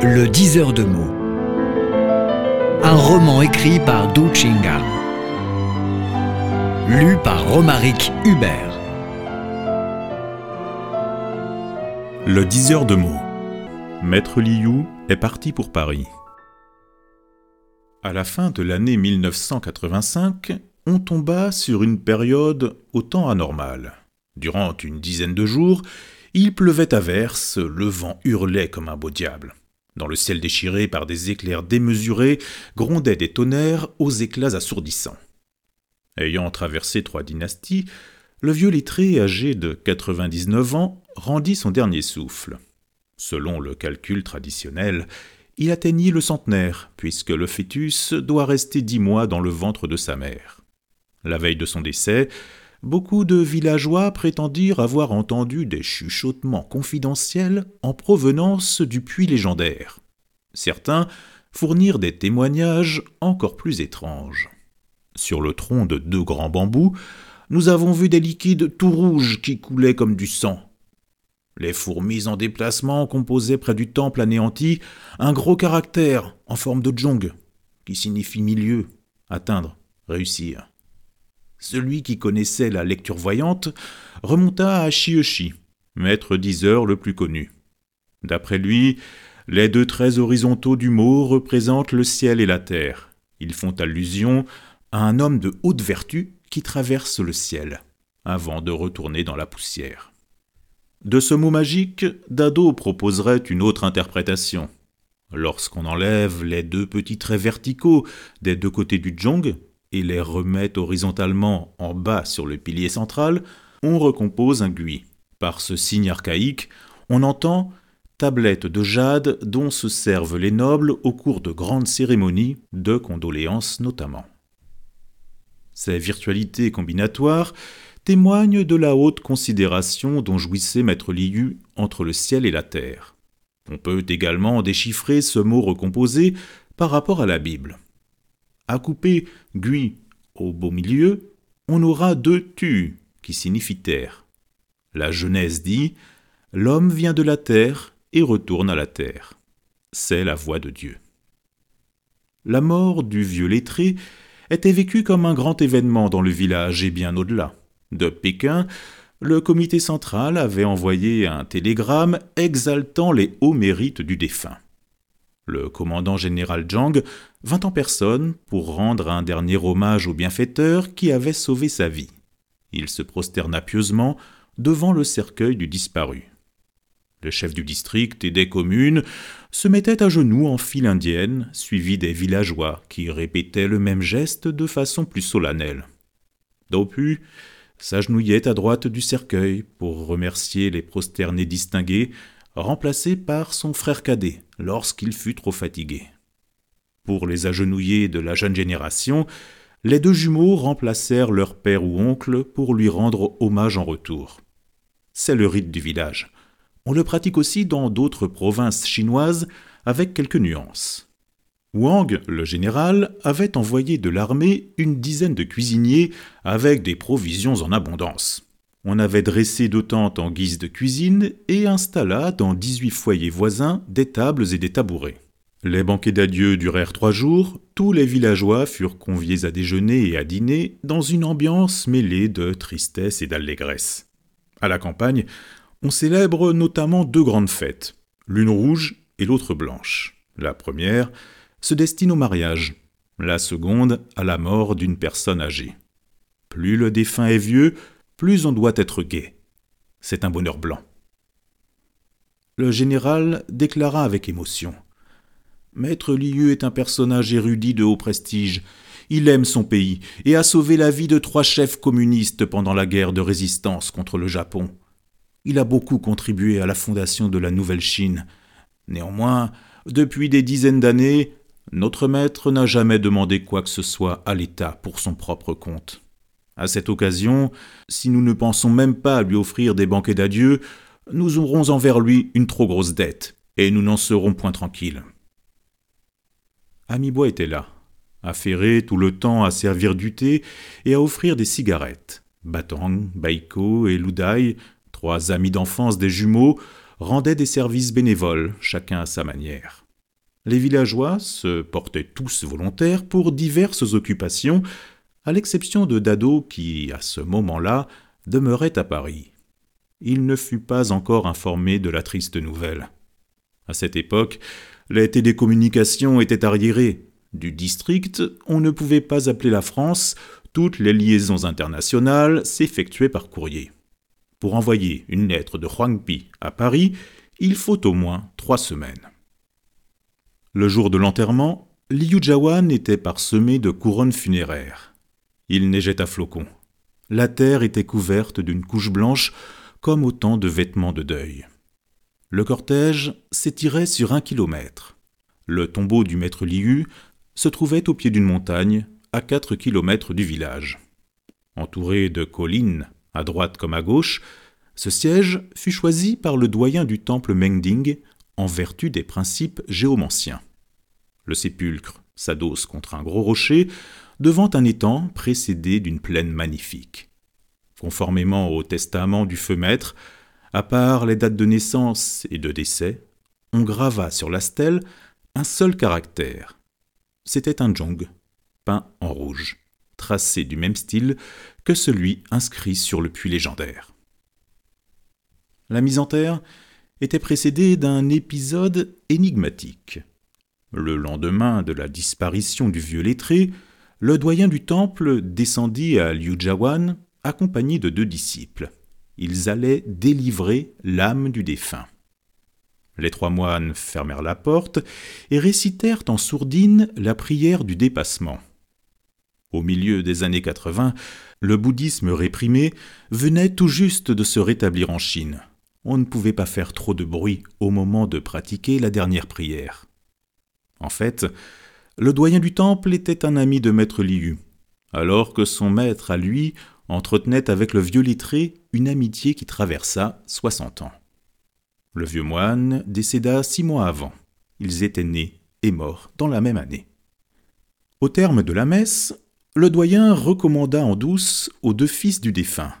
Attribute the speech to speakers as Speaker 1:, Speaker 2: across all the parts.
Speaker 1: Le diseur de mots. Un roman écrit par Du Chinga. Lu par Romaric Hubert.
Speaker 2: Le diseur de mots. Maître Liu est parti pour Paris. À la fin de l'année 1985, on tomba sur une période au temps anormal. Durant une dizaine de jours, il pleuvait à verse, le vent hurlait comme un beau diable. Dans le ciel déchiré par des éclairs démesurés, grondaient des tonnerres aux éclats assourdissants. Ayant traversé trois dynasties, le vieux lettré âgé de 99 ans rendit son dernier souffle. Selon le calcul traditionnel, il atteignit le centenaire, puisque le fœtus doit rester dix mois dans le ventre de sa mère. La veille de son décès, beaucoup de villageois prétendirent avoir entendu des chuchotements confidentiels en provenance du puits légendaire. Certains fournirent des témoignages encore plus étranges. Sur le tronc de deux grands bambous, nous avons vu des liquides tout rouges qui coulaient comme du sang. Les fourmis en déplacement composaient près du temple anéanti un gros caractère en forme de jong, qui signifie milieu, atteindre, réussir. Celui qui connaissait la lecture voyante remonta à Shioshi, maître diseur le plus connu. D'après lui, les deux traits horizontaux du mot représentent le ciel et la terre. Ils font allusion à un homme de haute vertu qui traverse le ciel, avant de retourner dans la poussière. De ce mot magique, Dado proposerait une autre interprétation. Lorsqu'on enlève les deux petits traits verticaux des deux côtés du jong, et les remet horizontalement en bas sur le pilier central, on recompose un gui. Par ce signe archaïque, on entend tablette de jade dont se servent les nobles au cours de grandes cérémonies, de condoléances notamment. Ces virtualités combinatoires témoignent de la haute considération dont jouissait Maître Liu entre le ciel et la terre. On peut également déchiffrer ce mot recomposé par rapport à la Bible. À couper gui au beau milieu, on aura deux tu qui signifient terre. La Genèse dit L'homme vient de la terre et retourne à la terre. C'est la voix de Dieu. La mort du vieux lettré était vécue comme un grand événement dans le village et bien au-delà. De Pékin, le comité central avait envoyé un télégramme exaltant les hauts mérites du défunt. Le commandant général Zhang vint en personne pour rendre un dernier hommage au bienfaiteur qui avait sauvé sa vie. Il se prosterna pieusement devant le cercueil du disparu. Le chef du district et des communes se mettaient à genoux en file indienne, suivis des villageois qui répétaient le même geste de façon plus solennelle. Dopu s'agenouillait à droite du cercueil pour remercier les prosternés distingués remplacé par son frère cadet lorsqu'il fut trop fatigué. Pour les agenouillés de la jeune génération, les deux jumeaux remplacèrent leur père ou oncle pour lui rendre hommage en retour. C'est le rite du village. On le pratique aussi dans d'autres provinces chinoises avec quelques nuances. Wang, le général, avait envoyé de l'armée une dizaine de cuisiniers avec des provisions en abondance. On avait dressé deux tentes en guise de cuisine et installa dans dix-huit foyers voisins des tables et des tabourets. Les banquets d'adieu durèrent trois jours, tous les villageois furent conviés à déjeuner et à dîner dans une ambiance mêlée de tristesse et d'allégresse. À la campagne, on célèbre notamment deux grandes fêtes, l'une rouge et l'autre blanche. La première se destine au mariage, la seconde à la mort d'une personne âgée. Plus le défunt est vieux, plus on doit être gai. C'est un bonheur blanc. Le général déclara avec émotion. Maître Liu est un personnage érudit de haut prestige. Il aime son pays et a sauvé la vie de trois chefs communistes pendant la guerre de résistance contre le Japon. Il a beaucoup contribué à la fondation de la Nouvelle Chine. Néanmoins, depuis des dizaines d'années, notre maître n'a jamais demandé quoi que ce soit à l'État pour son propre compte. À cette occasion, si nous ne pensons même pas à lui offrir des banquets d'adieu, nous aurons envers lui une trop grosse dette, et nous n'en serons point tranquilles. Amibois était là, affairé tout le temps à servir du thé et à offrir des cigarettes. Batang, Baiko et Ludai, trois amis d'enfance des jumeaux, rendaient des services bénévoles, chacun à sa manière. Les villageois se portaient tous volontaires pour diverses occupations, à l'exception de Dado qui, à ce moment-là, demeurait à Paris. Il ne fut pas encore informé de la triste nouvelle. À cette époque, les télécommunications étaient arriérées. Du district, on ne pouvait pas appeler la France, toutes les liaisons internationales s'effectuaient par courrier. Pour envoyer une lettre de Huangpi à Paris, il faut au moins trois semaines. Le jour de l'enterrement, Liu Jawan était parsemé de couronnes funéraires. Il neigeait à flocons. La terre était couverte d'une couche blanche comme autant de vêtements de deuil. Le cortège s'étirait sur un kilomètre. Le tombeau du maître Liu se trouvait au pied d'une montagne, à quatre kilomètres du village. Entouré de collines, à droite comme à gauche, ce siège fut choisi par le doyen du temple Mengding en vertu des principes géomanciens. Le sépulcre s'adosse contre un gros rocher devant un étang précédé d'une plaine magnifique. Conformément au testament du feu maître, à part les dates de naissance et de décès, on grava sur la stèle un seul caractère. C'était un jong, peint en rouge, tracé du même style que celui inscrit sur le puits légendaire. La mise en terre était précédée d'un épisode énigmatique. Le lendemain de la disparition du vieux lettré, le doyen du temple descendit à Liujawan accompagné de deux disciples ils allaient délivrer l'âme du défunt. Les trois moines fermèrent la porte et récitèrent en sourdine la prière du dépassement. Au milieu des années 80, le bouddhisme réprimé venait tout juste de se rétablir en Chine. On ne pouvait pas faire trop de bruit au moment de pratiquer la dernière prière. En fait, le doyen du temple était un ami de maître Liu, alors que son maître à lui entretenait avec le vieux lettré une amitié qui traversa soixante ans. Le vieux moine décéda six mois avant. Ils étaient nés et morts dans la même année. Au terme de la messe, le doyen recommanda en douce aux deux fils du défunt.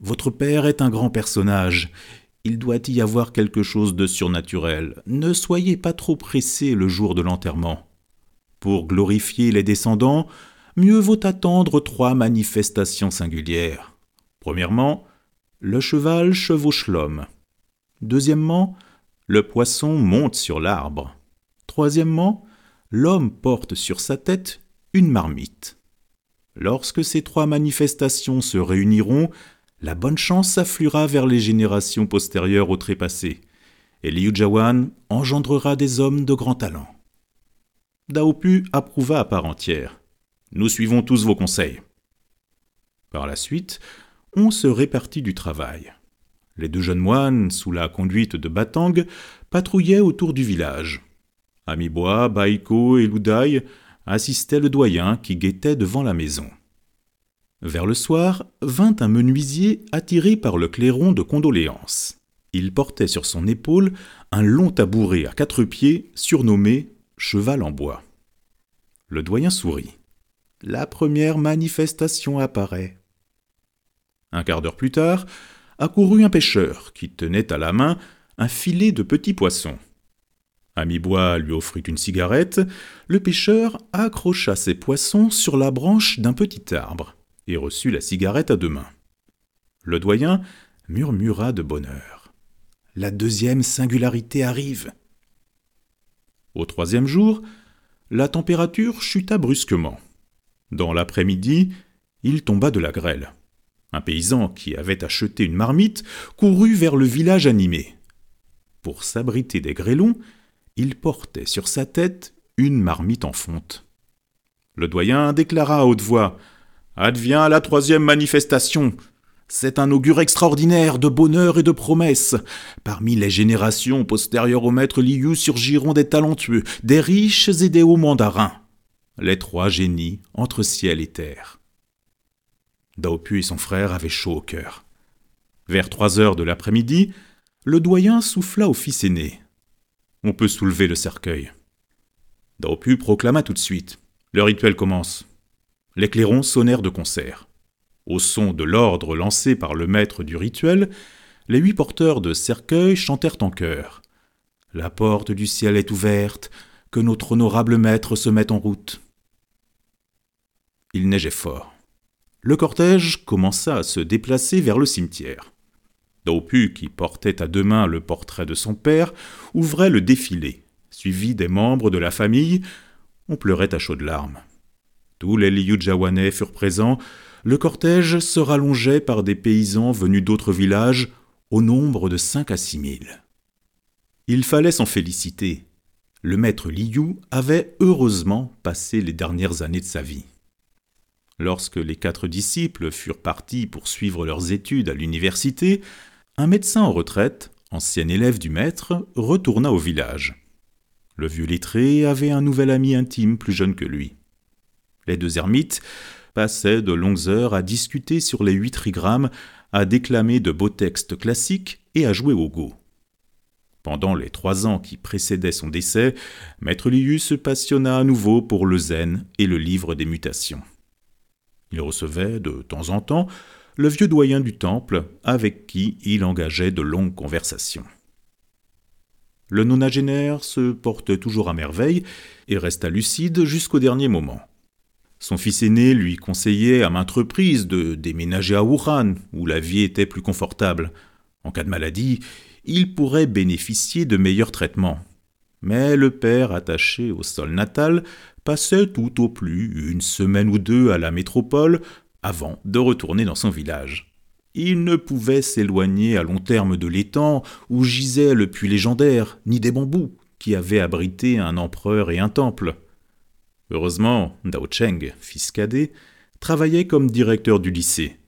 Speaker 2: Votre père est un grand personnage. Il doit y avoir quelque chose de surnaturel. Ne soyez pas trop pressés le jour de l'enterrement. Pour glorifier les descendants, mieux vaut attendre trois manifestations singulières. Premièrement, le cheval chevauche l'homme. Deuxièmement, le poisson monte sur l'arbre. Troisièmement, l'homme porte sur sa tête une marmite. Lorsque ces trois manifestations se réuniront, la bonne chance affluera vers les générations postérieures au trépassé, et Liu Jawan engendrera des hommes de grand talent. Daopu approuva à part entière. Nous suivons tous vos conseils. Par la suite, on se répartit du travail. Les deux jeunes moines, sous la conduite de Batang, patrouillaient autour du village. Amibois, Baiko et Loudaï assistaient le doyen qui guettait devant la maison. Vers le soir, vint un menuisier attiré par le clairon de condoléances. Il portait sur son épaule un long tabouret à quatre pieds surnommé cheval en bois. Le doyen sourit la première manifestation apparaît. Un quart d'heure plus tard, accourut un pêcheur qui tenait à la main un filet de petits poissons. Amibois lui offrit une cigarette, le pêcheur accrocha ses poissons sur la branche d'un petit arbre et reçut la cigarette à deux mains. Le doyen murmura de bonheur. La deuxième singularité arrive. Au troisième jour, la température chuta brusquement. Dans l'après-midi, il tomba de la grêle. Un paysan qui avait acheté une marmite courut vers le village animé. Pour s'abriter des grêlons, il portait sur sa tête une marmite en fonte. Le doyen déclara à haute voix Advient la troisième manifestation. C'est un augure extraordinaire de bonheur et de promesses. Parmi les générations postérieures au maître Liu surgiront des talentueux, des riches et des hauts mandarins les trois génies entre ciel et terre. Daopu et son frère avaient chaud au cœur. Vers trois heures de l'après-midi, le doyen souffla au fils aîné. On peut soulever le cercueil. Daopu proclama tout de suite. Le rituel commence. Les clairons sonnèrent de concert. Au son de l'ordre lancé par le maître du rituel, les huit porteurs de cercueil chantèrent en chœur. La porte du ciel est ouverte, que notre honorable maître se mette en route. Il neigeait fort. Le cortège commença à se déplacer vers le cimetière. Daupu, qui portait à deux mains le portrait de son père, ouvrait le défilé, suivi des membres de la famille. On pleurait à chaudes larmes. Tous les Liujawanais furent présents. Le cortège se rallongeait par des paysans venus d'autres villages, au nombre de cinq à six mille. Il fallait s'en féliciter. Le maître Liu avait heureusement passé les dernières années de sa vie. Lorsque les quatre disciples furent partis pour suivre leurs études à l'université, un médecin en retraite, ancien élève du maître, retourna au village. Le vieux lettré avait un nouvel ami intime plus jeune que lui. Les deux ermites passaient de longues heures à discuter sur les huit trigrammes, à déclamer de beaux textes classiques et à jouer au go. Pendant les trois ans qui précédaient son décès, Maître Liu se passionna à nouveau pour le zen et le livre des mutations. Il recevait de temps en temps le vieux doyen du temple, avec qui il engageait de longues conversations. Le nonagénaire se porte toujours à merveille et resta lucide jusqu'au dernier moment. Son fils aîné lui conseillait à maintes reprises de déménager à Wuhan, où la vie était plus confortable. En cas de maladie, il pourrait bénéficier de meilleurs traitements. Mais le père, attaché au sol natal, passait tout au plus une semaine ou deux à la métropole avant de retourner dans son village. Il ne pouvait s'éloigner à long terme de l'étang où gisait le puits légendaire, ni des bambous qui avaient abrité un empereur et un temple. Heureusement, Dao Cheng, fils cadet, travaillait comme directeur du lycée.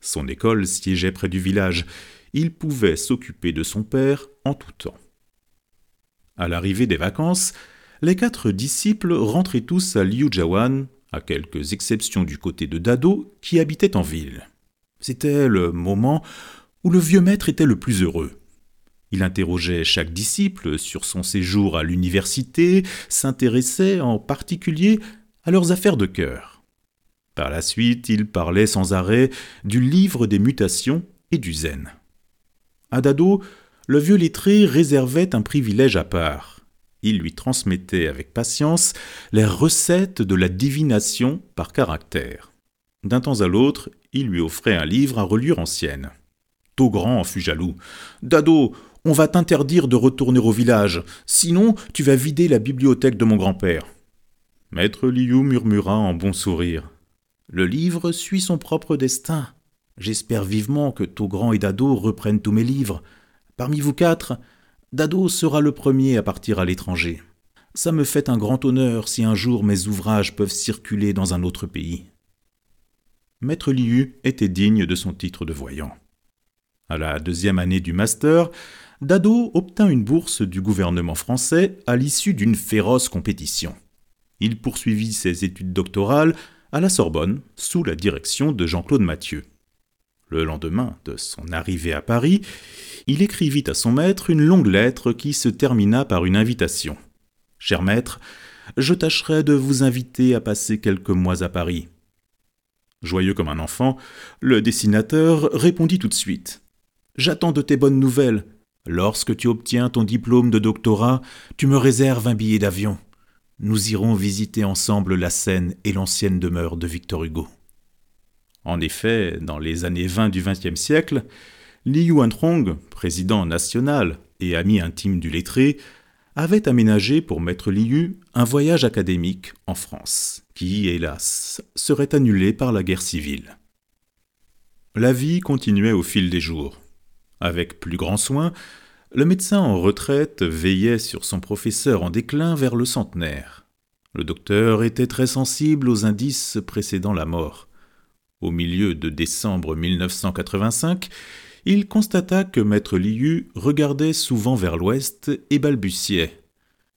Speaker 2: Son école siégeait près du village. Il pouvait s'occuper de son père en tout temps. À l'arrivée des vacances, les quatre disciples rentraient tous à Liujawan à quelques exceptions du côté de Dado, qui habitait en ville. C'était le moment où le vieux maître était le plus heureux. Il interrogeait chaque disciple sur son séjour à l'université, s'intéressait en particulier à leurs affaires de cœur. Par la suite, il parlait sans arrêt du livre des mutations et du zen. À Dado, le vieux lettré réservait un privilège à part. Il lui transmettait avec patience les recettes de la divination par caractère. D'un temps à l'autre, il lui offrait un livre à reliure ancienne. Togrand en fut jaloux. Dado, on va t'interdire de retourner au village, sinon tu vas vider la bibliothèque de mon grand-père. Maître Liu murmura en bon sourire. Le livre suit son propre destin. J'espère vivement que Togrand et Dado reprennent tous mes livres. Parmi vous quatre, Dado sera le premier à partir à l'étranger. Ça me fait un grand honneur si un jour mes ouvrages peuvent circuler dans un autre pays. Maître Liu était digne de son titre de voyant. À la deuxième année du master, Dado obtint une bourse du gouvernement français à l'issue d'une féroce compétition. Il poursuivit ses études doctorales à la Sorbonne sous la direction de Jean-Claude Mathieu. Le lendemain de son arrivée à Paris, il écrivit à son maître une longue lettre qui se termina par une invitation. Cher maître, je tâcherai de vous inviter à passer quelques mois à Paris. Joyeux comme un enfant, le dessinateur répondit tout de suite. J'attends de tes bonnes nouvelles. Lorsque tu obtiens ton diplôme de doctorat, tu me réserves un billet d'avion. Nous irons visiter ensemble la Seine et l'ancienne demeure de Victor Hugo. En effet, dans les années 20 du XXe siècle, Li Yuantrong, président national et ami intime du lettré, avait aménagé pour Maître Liu un voyage académique en France, qui, hélas, serait annulé par la guerre civile. La vie continuait au fil des jours. Avec plus grand soin, le médecin en retraite veillait sur son professeur en déclin vers le centenaire. Le docteur était très sensible aux indices précédant la mort. Au milieu de décembre 1985, il constata que maître Liu regardait souvent vers l'ouest et balbutiait.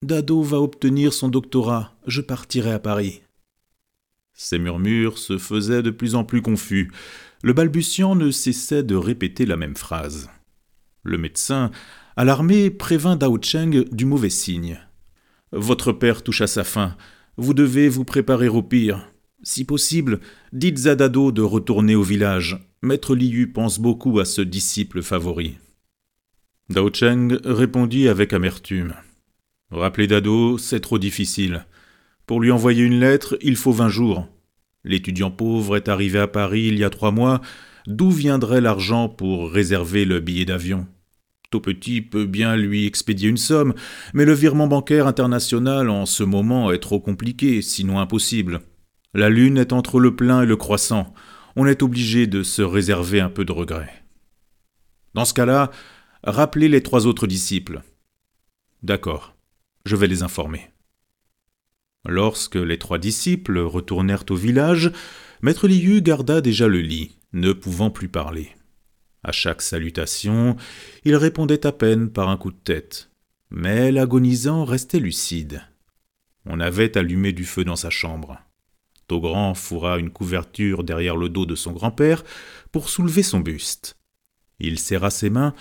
Speaker 2: Dado va obtenir son doctorat, je partirai à Paris. Ces murmures se faisaient de plus en plus confus. Le balbutiant ne cessait de répéter la même phrase. Le médecin, alarmé, prévint Dao Cheng du mauvais signe. Votre père touche à sa fin. Vous devez vous préparer au pire. Si possible, dites à Dado de retourner au village. Maître Liu pense beaucoup à ce disciple favori. Dao Cheng répondit avec amertume. Rappeler Dado, c'est trop difficile. Pour lui envoyer une lettre, il faut vingt jours. L'étudiant pauvre est arrivé à Paris il y a trois mois. D'où viendrait l'argent pour réserver le billet d'avion? Tout petit peut bien lui expédier une somme, mais le virement bancaire international en ce moment est trop compliqué, sinon impossible. La lune est entre le plein et le croissant. On est obligé de se réserver un peu de regret. Dans ce cas-là, rappelez les trois autres disciples. D'accord, je vais les informer. Lorsque les trois disciples retournèrent au village, Maître Liu garda déjà le lit, ne pouvant plus parler. À chaque salutation, il répondait à peine par un coup de tête, mais l'agonisant restait lucide. On avait allumé du feu dans sa chambre. Togrand fourra une couverture derrière le dos de son grand-père pour soulever son buste. Il serra ses mains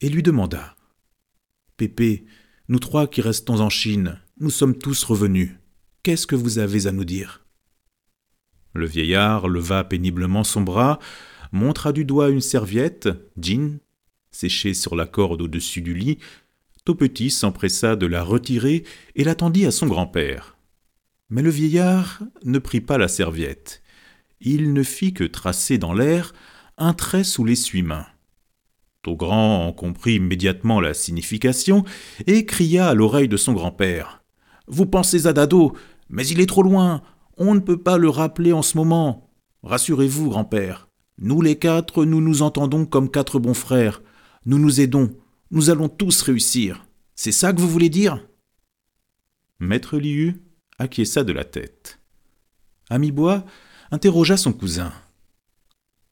Speaker 2: et lui demanda Pépé, nous trois qui restons en Chine, nous sommes tous revenus. Qu'est-ce que vous avez à nous dire? Le vieillard leva péniblement son bras, montra du doigt une serviette, jean, séchée sur la corde au-dessus du lit. Petit s'empressa de la retirer et l'attendit à son grand-père. Mais le vieillard ne prit pas la serviette. Il ne fit que tracer dans l'air un trait sous l'essuie-main. Togrand en comprit immédiatement la signification et cria à l'oreille de son grand-père. Vous pensez à Dado, mais il est trop loin. On ne peut pas le rappeler en ce moment. Rassurez-vous, grand-père. Nous les quatre, nous nous entendons comme quatre bons frères. Nous nous aidons. Nous allons tous réussir. C'est ça que vous voulez dire? Maître Liu acquiesça de la tête. Amibois interrogea son cousin.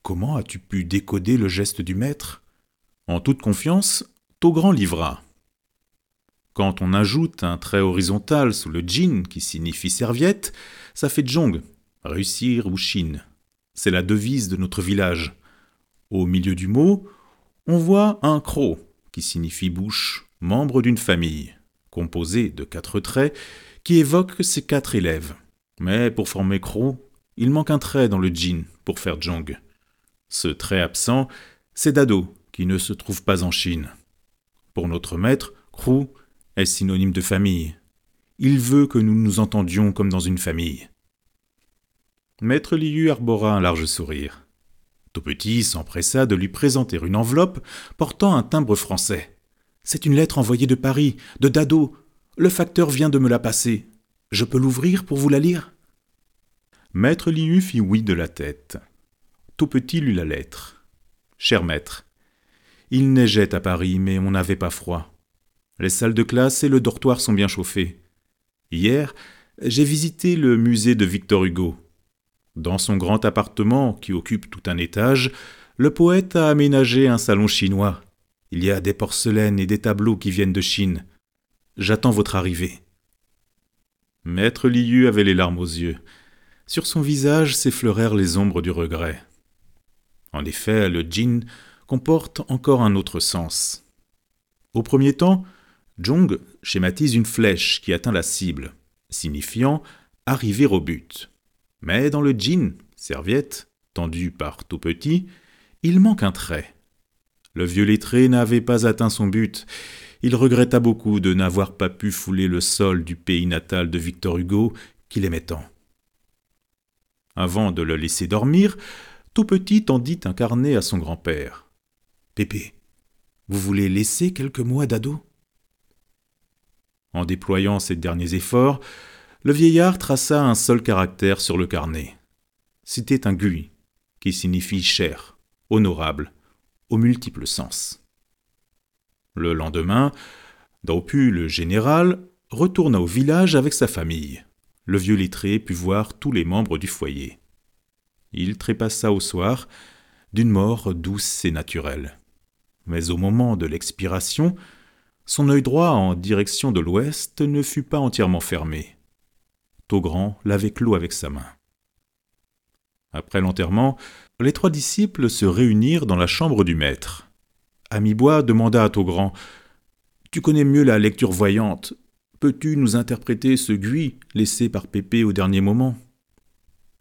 Speaker 2: Comment as-tu pu décoder le geste du maître? En toute confiance, Togrand livra. Quand on ajoute un trait horizontal sous le jin qui signifie serviette, ça fait jong, réussir ou chine. C'est la devise de notre village. Au milieu du mot, on voit un croc qui signifie bouche, membre d'une famille, composé de quatre traits qui évoquent ces quatre élèves. Mais pour former Crow, il manque un trait dans le Jin pour faire Jong. Ce trait absent, c'est Dado, qui ne se trouve pas en Chine. Pour notre maître, est synonyme de famille? Il veut que nous nous entendions comme dans une famille. Maître Liu arbora un large sourire. Tout petit s'empressa de lui présenter une enveloppe portant un timbre français. C'est une lettre envoyée de Paris, de Dado, le facteur vient de me la passer. Je peux l'ouvrir pour vous la lire? Maître Liu fit oui de la tête. Tout petit lut la lettre. Cher maître, il neigeait à Paris, mais on n'avait pas froid. Les salles de classe et le dortoir sont bien chauffés. Hier, j'ai visité le musée de Victor Hugo. Dans son grand appartement, qui occupe tout un étage, le poète a aménagé un salon chinois. Il y a des porcelaines et des tableaux qui viennent de Chine. J'attends votre arrivée. Maître Liu avait les larmes aux yeux. Sur son visage s'effleurèrent les ombres du regret. En effet, le djinn comporte encore un autre sens. Au premier temps, Jong schématise une flèche qui atteint la cible, signifiant arriver au but. Mais dans le djinn, serviette, tendue par tout petit, il manque un trait. Le vieux lettré n'avait pas atteint son but, il regretta beaucoup de n'avoir pas pu fouler le sol du pays natal de Victor Hugo, qu'il aimait tant. Avant de le laisser dormir, tout petit tendit un carnet à son grand-père. Pépé, vous voulez laisser quelques mois d'ado? En déployant ses derniers efforts, le vieillard traça un seul caractère sur le carnet. C'était un gui, qui signifie cher, honorable, aux multiples sens. Le lendemain, Daupu, le général, retourna au village avec sa famille. Le vieux lettré put voir tous les membres du foyer. Il trépassa au soir, d'une mort douce et naturelle. Mais au moment de l'expiration, son œil droit en direction de l'ouest ne fut pas entièrement fermé. Togrand l'avait clos avec sa main. Après l'enterrement, les trois disciples se réunirent dans la chambre du maître. Amibois demanda à Togrand Tu connais mieux la lecture voyante. Peux-tu nous interpréter ce gui laissé par Pépé au dernier moment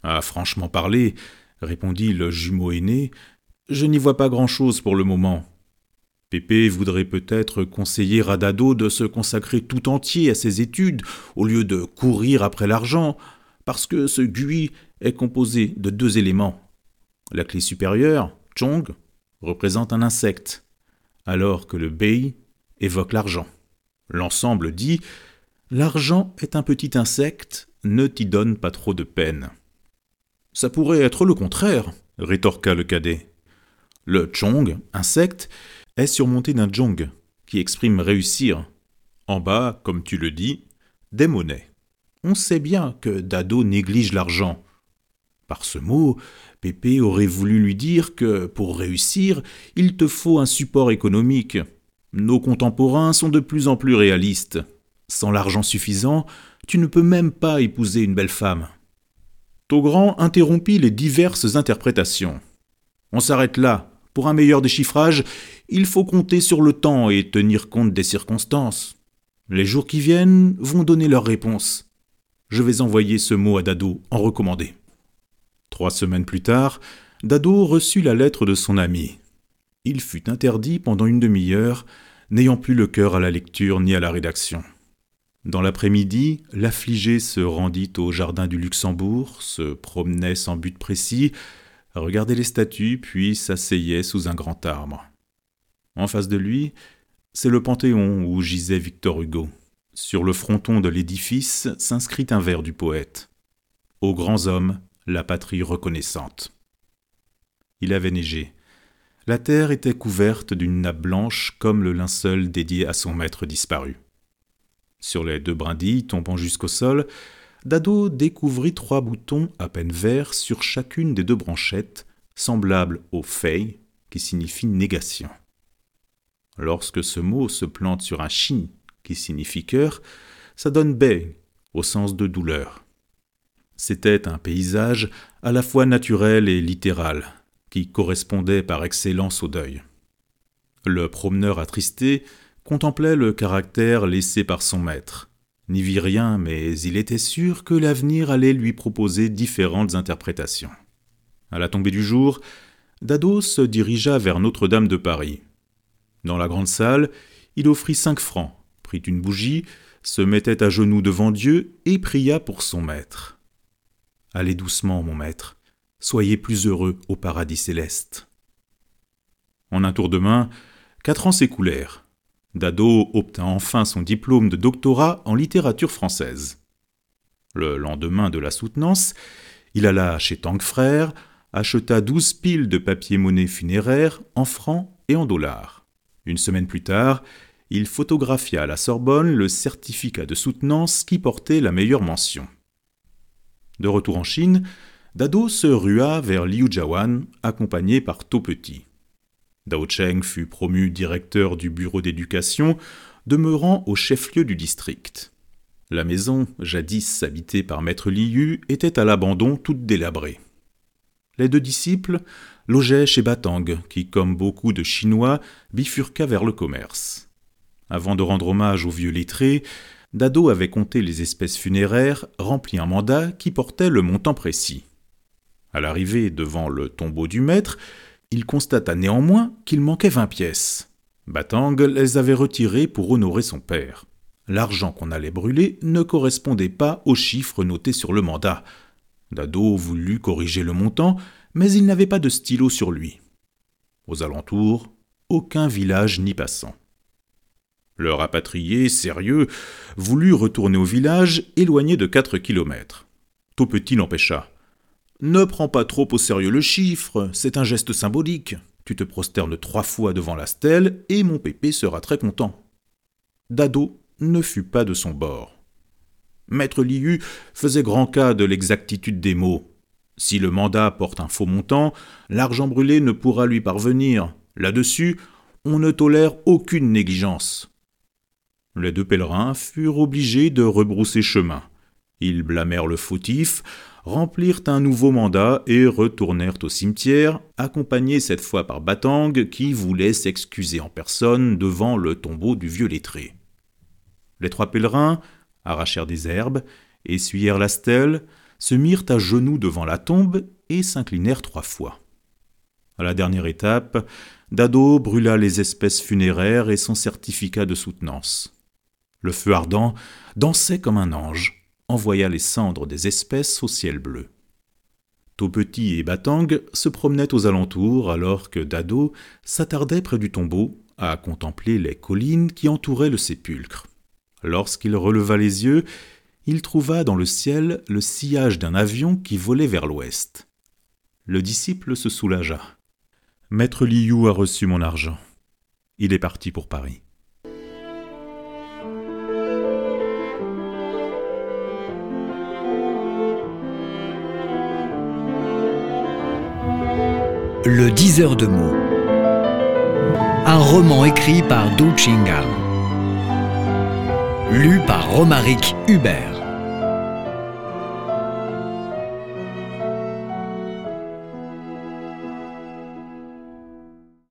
Speaker 2: Ah, franchement parler, répondit le jumeau aîné, je n'y vois pas grand-chose pour le moment. Pépé voudrait peut-être conseiller à Dado de se consacrer tout entier à ses études au lieu de courir après l'argent, parce que ce GUI est composé de deux éléments. La clé supérieure, Chong, représente un insecte, alors que le Bei évoque l'argent. L'ensemble dit L'argent est un petit insecte, ne t'y donne pas trop de peine. Ça pourrait être le contraire, rétorqua le cadet. Le Chong, insecte, est surmonté d'un Jong, qui exprime réussir. En bas, comme tu le dis, des monnaies. On sait bien que Dado néglige l'argent. Par ce mot, Pépé aurait voulu lui dire que, pour réussir, il te faut un support économique. Nos contemporains sont de plus en plus réalistes. Sans l'argent suffisant, tu ne peux même pas épouser une belle femme. Togrand interrompit les diverses interprétations. On s'arrête là. Pour un meilleur déchiffrage, il faut compter sur le temps et tenir compte des circonstances. Les jours qui viennent vont donner leur réponse. Je vais envoyer ce mot à Dado en recommandé. Trois semaines plus tard, Dado reçut la lettre de son ami. Il fut interdit pendant une demi-heure, n'ayant plus le cœur à la lecture ni à la rédaction. Dans l'après-midi, l'affligé se rendit au jardin du Luxembourg, se promenait sans but précis, regardait les statues, puis s'asseyait sous un grand arbre. En face de lui, c'est le Panthéon où gisait Victor Hugo. Sur le fronton de l'édifice s'inscrit un vers du poète. Aux grands hommes, la patrie reconnaissante. Il avait neigé. La terre était couverte d'une nappe blanche comme le linceul dédié à son maître disparu. Sur les deux brindilles tombant jusqu'au sol, Dado découvrit trois boutons à peine verts sur chacune des deux branchettes, semblables aux fei, qui signifie négation. Lorsque ce mot se plante sur un chi, qui signifie cœur, ça donne bei, au sens de douleur. C'était un paysage à la fois naturel et littéral, qui correspondait par excellence au deuil. Le promeneur attristé contemplait le caractère laissé par son maître, n'y vit rien, mais il était sûr que l'avenir allait lui proposer différentes interprétations. À la tombée du jour, Dado se dirigea vers Notre-Dame de Paris. Dans la grande salle, il offrit cinq francs, prit une bougie, se mettait à genoux devant Dieu et pria pour son maître. Allez doucement, mon maître, soyez plus heureux au paradis céleste. En un tour de main, quatre ans s'écoulèrent. Dado obtint enfin son diplôme de doctorat en littérature française. Le lendemain de la soutenance, il alla chez Tank Frère, acheta douze piles de papier-monnaie funéraire en francs et en dollars. Une semaine plus tard, il photographia à la Sorbonne le certificat de soutenance qui portait la meilleure mention. De retour en Chine, Dado se rua vers Liu Jiawan, accompagné par To Petit. Dao Cheng fut promu directeur du bureau d'éducation, demeurant au chef-lieu du district. La maison, jadis habitée par maître Liu, était à l'abandon toute délabrée. Les deux disciples logeait chez Batang, qui, comme beaucoup de Chinois, bifurqua vers le commerce. Avant de rendre hommage au vieux lettré, Dado avait compté les espèces funéraires, rempli un mandat qui portait le montant précis. À l'arrivée devant le tombeau du maître, il constata néanmoins qu'il manquait vingt pièces. Batang les avait retirées pour honorer son père. L'argent qu'on allait brûler ne correspondait pas aux chiffres notés sur le mandat. Dado voulut corriger le montant, mais il n'avait pas de stylo sur lui. Aux alentours, aucun village ni passant. Le rapatrié, sérieux, voulut retourner au village, éloigné de quatre kilomètres. Tout petit l'empêcha. Ne prends pas trop au sérieux le chiffre, c'est un geste symbolique. Tu te prosternes trois fois devant la stèle et mon pépé sera très content. Dado ne fut pas de son bord. Maître Liu faisait grand cas de l'exactitude des mots. Si le mandat porte un faux montant, l'argent brûlé ne pourra lui parvenir. Là-dessus, on ne tolère aucune négligence. Les deux pèlerins furent obligés de rebrousser chemin. Ils blâmèrent le fautif, remplirent un nouveau mandat et retournèrent au cimetière, accompagnés cette fois par Batang qui voulait s'excuser en personne devant le tombeau du vieux lettré. Les trois pèlerins arrachèrent des herbes, essuyèrent la stèle, se mirent à genoux devant la tombe et s'inclinèrent trois fois. À la dernière étape, Dado brûla les espèces funéraires et son certificat de soutenance. Le feu ardent dansait comme un ange, envoya les cendres des espèces au ciel bleu. Petit et Batang se promenaient aux alentours alors que Dado s'attardait près du tombeau à contempler les collines qui entouraient le sépulcre. Lorsqu'il releva les yeux, il trouva dans le ciel le sillage d'un avion qui volait vers l'ouest. Le disciple se soulagea. Maître Liu a reçu mon argent. Il est parti pour Paris.
Speaker 1: Le diseur de mots. Un roman écrit par Du Chinga. Lu par Romaric Hubert.